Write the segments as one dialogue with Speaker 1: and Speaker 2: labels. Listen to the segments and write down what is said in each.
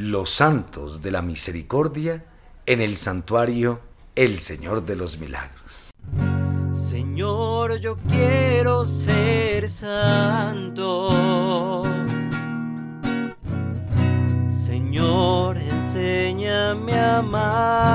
Speaker 1: los santos de la misericordia en el santuario El Señor de los Milagros.
Speaker 2: Señor, yo quiero ser santo. Señor, enséñame a amar.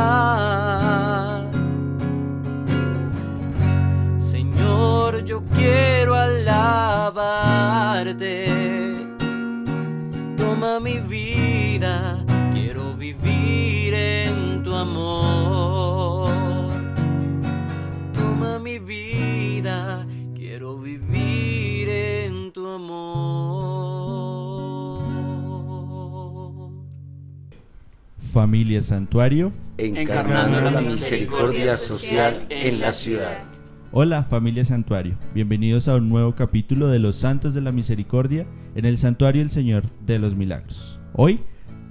Speaker 3: Familia Santuario.
Speaker 1: Encarnando la misericordia social en la ciudad.
Speaker 3: Hola familia Santuario, bienvenidos a un nuevo capítulo de los Santos de la Misericordia en el Santuario del Señor de los Milagros. Hoy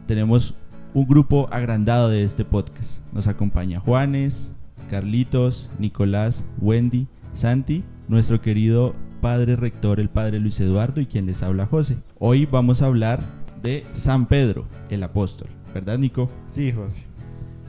Speaker 3: tenemos un grupo agrandado de este podcast. Nos acompaña Juanes, Carlitos, Nicolás, Wendy, Santi, nuestro querido padre rector, el padre Luis Eduardo y quien les habla José. Hoy vamos a hablar de San Pedro, el apóstol, ¿verdad Nico?
Speaker 4: Sí, José.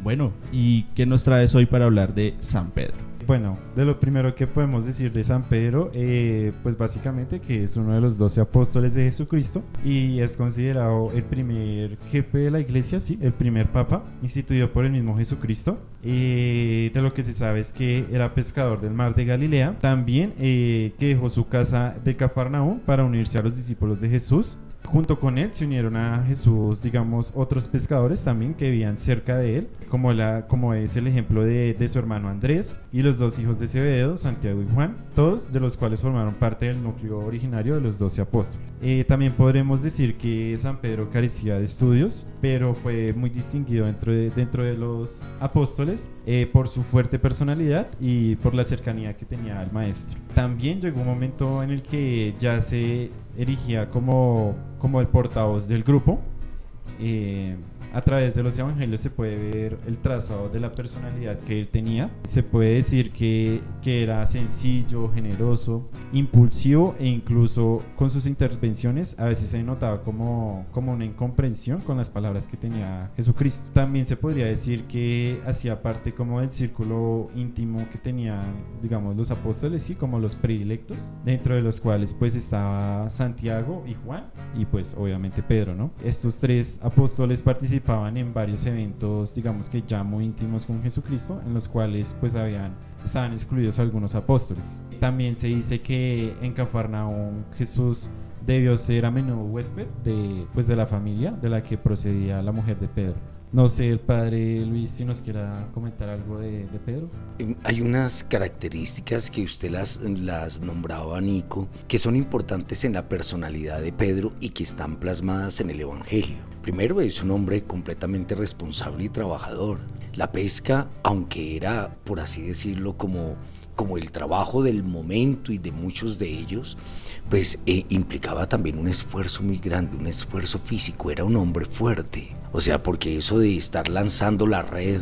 Speaker 3: Bueno, ¿y qué nos traes hoy para hablar de San Pedro?
Speaker 4: Bueno, de lo primero que podemos decir de San Pedro, eh, pues básicamente que es uno de los doce apóstoles de Jesucristo y es considerado el primer jefe de la iglesia, sí, el primer papa instituido por el mismo Jesucristo. Eh, de lo que se sabe es que era pescador del mar de Galilea, también eh, que dejó su casa de Cafarnaúm para unirse a los discípulos de Jesús. Junto con él se unieron a Jesús, digamos, otros pescadores también que vivían cerca de él, como, la, como es el ejemplo de, de su hermano Andrés y los dos hijos de Zebedeo, Santiago y Juan, todos de los cuales formaron parte del núcleo originario de los doce apóstoles. Eh, también podremos decir que San Pedro carecía de estudios, pero fue muy distinguido dentro de, dentro de los apóstoles eh, por su fuerte personalidad y por la cercanía que tenía al maestro. También llegó un momento en el que ya se erigía como, como el portavoz del grupo. Eh, a través de los evangelios se puede ver el trazado de la personalidad que él tenía. Se puede decir que, que, era sencillo, generoso, impulsivo e incluso con sus intervenciones a veces se notaba como, como una incomprensión con las palabras que tenía Jesucristo. También se podría decir que hacía parte como del círculo íntimo que tenían, digamos, los apóstoles y como los predilectos, dentro de los cuales pues estaba Santiago y Juan y pues obviamente Pedro, ¿no? Estos tres apóstoles participaban participaban en varios eventos, digamos que ya muy íntimos con Jesucristo, en los cuales pues habían estaban excluidos algunos apóstoles. También se dice que en Cafarnaúm Jesús debió ser a menudo huésped de pues de la familia de la que procedía la mujer de Pedro. No sé, el padre Luis, si nos quiera comentar algo de, de, Pedro.
Speaker 1: Hay unas características que usted las, las nombraba, Nico, que son importantes en la personalidad de Pedro y que están plasmadas en el Evangelio. Primero, es un hombre completamente responsable y trabajador. La pesca, aunque era, por así decirlo, como como el trabajo del momento y de muchos de ellos, pues eh, implicaba también un esfuerzo muy grande, un esfuerzo físico, era un hombre fuerte. O sea, porque eso de estar lanzando la red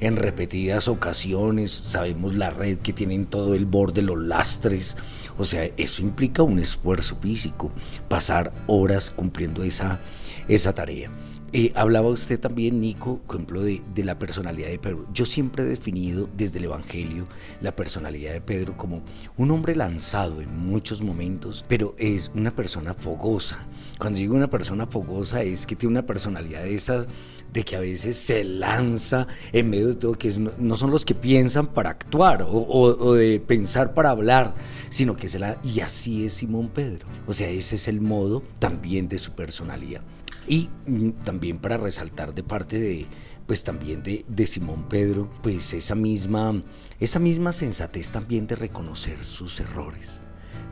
Speaker 1: en repetidas ocasiones, sabemos la red que tiene en todo el borde, los lastres, o sea, eso implica un esfuerzo físico, pasar horas cumpliendo esa, esa tarea. Eh, hablaba usted también, Nico, por ejemplo, de, de, la personalidad de Pedro. Yo siempre he definido desde el Evangelio la personalidad de Pedro como un hombre lanzado en muchos momentos, pero es una persona fogosa. Cuando digo una persona fogosa es que tiene una personalidad de esas de que a veces se lanza en medio de todo, que es, no son los que piensan para actuar o, o, o de pensar para hablar, sino que se la... Y así es Simón Pedro. O sea, ese es el modo también de su personalidad. Y mm, también para resaltar de parte de, pues también de, de, Simón Pedro, pues esa misma, esa misma sensatez también de reconocer sus errores,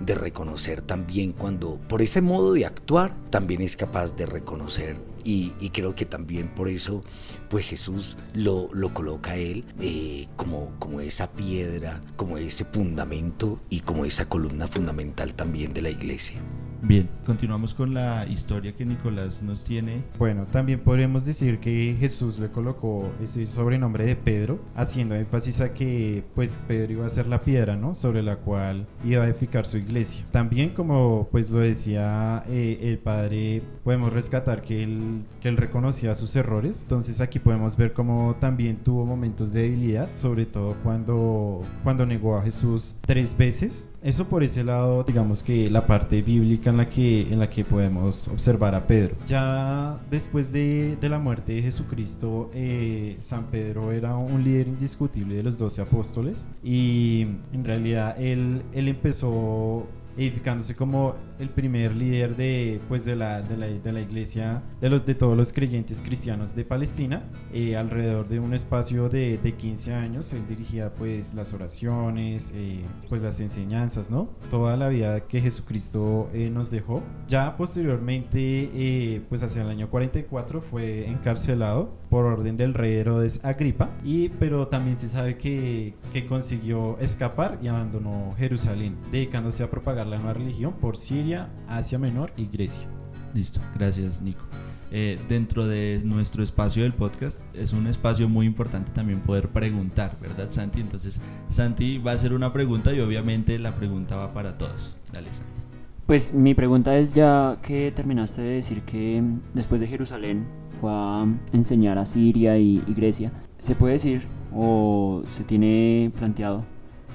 Speaker 1: de reconocer también cuando, por ese modo de actuar, también es capaz de reconocer. Y, creo que también por eso, pues Jesús lo, lo coloca a él eh, como, como esa piedra, como ese fundamento y como esa columna fundamental también de la iglesia.
Speaker 3: Bien, continuamos con la historia que Nicolás nos tiene.
Speaker 4: Bueno, también podríamos decir que Jesús le colocó ese sobrenombre de Pedro, haciendo énfasis a que pues Pedro iba a ser la piedra, ¿no? Sobre la cual iba a edificar su iglesia. También como pues lo decía eh, el padre, podemos rescatar que él, que él reconocía sus errores. Entonces aquí podemos ver cómo también tuvo momentos de debilidad, sobre todo cuando, cuando negó a Jesús tres veces. Eso por ese lado, digamos que la parte bíblica en la que, en la que podemos observar a Pedro. Ya después de, de la muerte de Jesucristo, eh, San Pedro era un líder indiscutible de los doce apóstoles y en realidad él, él empezó edificándose como el primer líder de, pues de, la, de, la, de la iglesia, de, los, de todos los creyentes cristianos de Palestina, eh, alrededor de un espacio de, de, 15 años, él dirigía pues las oraciones, eh, pues las enseñanzas, ¿no? Toda la vida que Jesucristo eh, nos dejó. Ya posteriormente, eh, pues hacia el año 44 fue encarcelado por orden del rey Herodes Agripa, y, pero también se sabe que, que consiguió escapar y abandonó Jerusalén, dedicándose a propagar la nueva religión por Siria, Asia Menor y Grecia.
Speaker 3: Listo, gracias Nico. Eh, dentro de nuestro espacio del podcast es un espacio muy importante también poder preguntar, ¿verdad Santi? Entonces Santi va a hacer una pregunta y obviamente la pregunta va para todos. Dale Santi.
Speaker 5: Pues mi pregunta es ya que terminaste de decir que después de Jerusalén fue a enseñar a Siria y, y Grecia, ¿se puede decir o se tiene planteado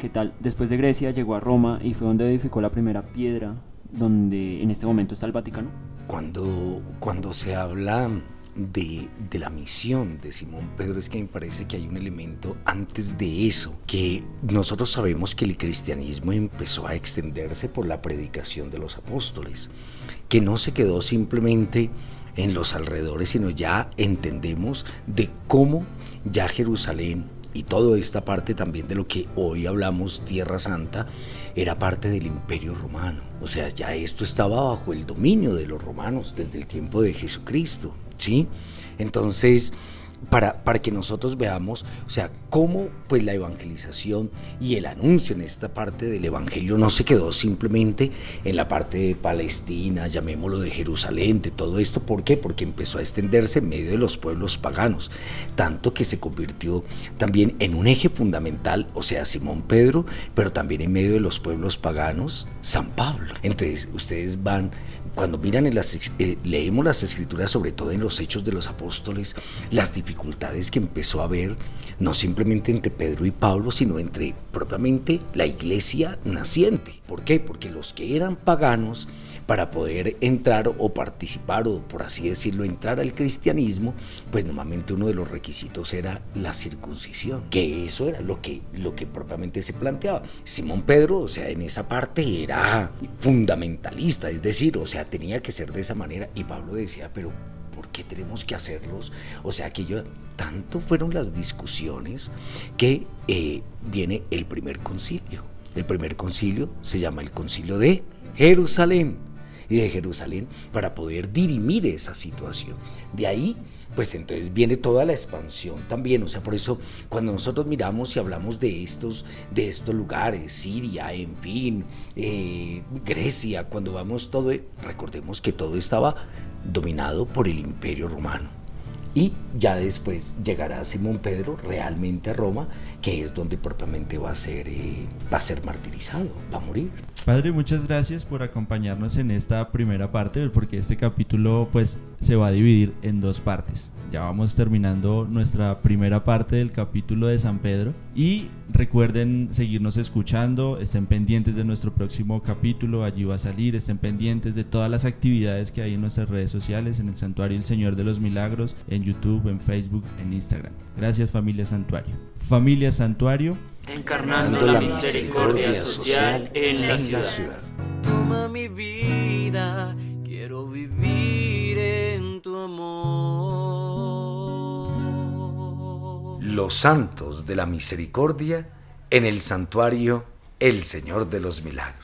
Speaker 5: ¿Qué tal? Después de Grecia llegó a Roma y fue donde edificó la primera piedra donde en este momento está el Vaticano.
Speaker 1: Cuando, cuando se habla de, de, la misión de Simón Pedro es que me parece que hay un elemento antes de eso, que nosotros sabemos que el cristianismo empezó a extenderse por la predicación de los apóstoles, que no se quedó simplemente en los alrededores, sino ya entendemos de cómo ya Jerusalén y toda esta parte también de lo que hoy hablamos Tierra Santa era parte del imperio romano. O sea, ya esto estaba bajo el dominio de los romanos desde el tiempo de Jesucristo, ¿sí? Entonces, para, para que nosotros veamos, o sea, cómo pues la evangelización y el anuncio en esta parte del evangelio no se quedó simplemente en la parte de Palestina, llamémoslo de Jerusalén, de todo esto, ¿por qué? Porque empezó a extenderse en medio de los pueblos paganos, tanto que se convirtió también en un eje fundamental, o sea, Simón Pedro, pero también en medio de los pueblos paganos, San Pablo. Entonces, ustedes van cuando miran en las, eh, leemos las escrituras, sobre todo en los hechos de los apóstoles, las dificultades que empezó a haber, no simplemente entre Pedro y Pablo, sino entre propiamente la iglesia naciente. ¿Por qué? Porque los que eran paganos, para poder entrar o participar, o por así decirlo, entrar al cristianismo, pues normalmente uno de los requisitos era la circuncisión, que eso era lo que, lo que propiamente se planteaba. Simón Pedro, o sea, en esa parte era fundamentalista, es decir, o sea, tenía que ser de esa manera, y Pablo decía, pero ¿por qué tenemos que hacerlos? O sea, que yo, tanto fueron las discusiones que eh, viene el primer concilio. El primer concilio se llama el concilio de Jerusalén de Jerusalén para poder dirimir esa situación. De ahí, pues entonces viene toda la expansión también, o sea, por eso cuando nosotros miramos y hablamos de estos, de estos lugares, Siria, en fin, eh, Grecia, cuando vamos todo, recordemos que todo estaba dominado por el imperio romano. Y ya después llegará Simón Pedro realmente a Roma, que es donde propiamente va a ser, eh, va a ser martirizado, va a morir.
Speaker 3: Padre, muchas gracias por acompañarnos en esta primera parte, porque este capítulo pues se va a dividir en dos partes. Ya vamos terminando nuestra primera parte del capítulo de San Pedro y recuerden seguirnos escuchando, estén pendientes de nuestro próximo capítulo, allí va a salir, estén pendientes de todas las actividades que hay en nuestras redes sociales, en el Santuario El Señor de los Milagros, en YouTube, en Facebook, en Instagram. Gracias familia Santuario. Familia Santuario.
Speaker 2: Encarnando la misericordia social en la ciudad. Toma mi vida, quiero vivir en tu amor.
Speaker 1: Los santos de la misericordia en el santuario El Señor de los Milagros.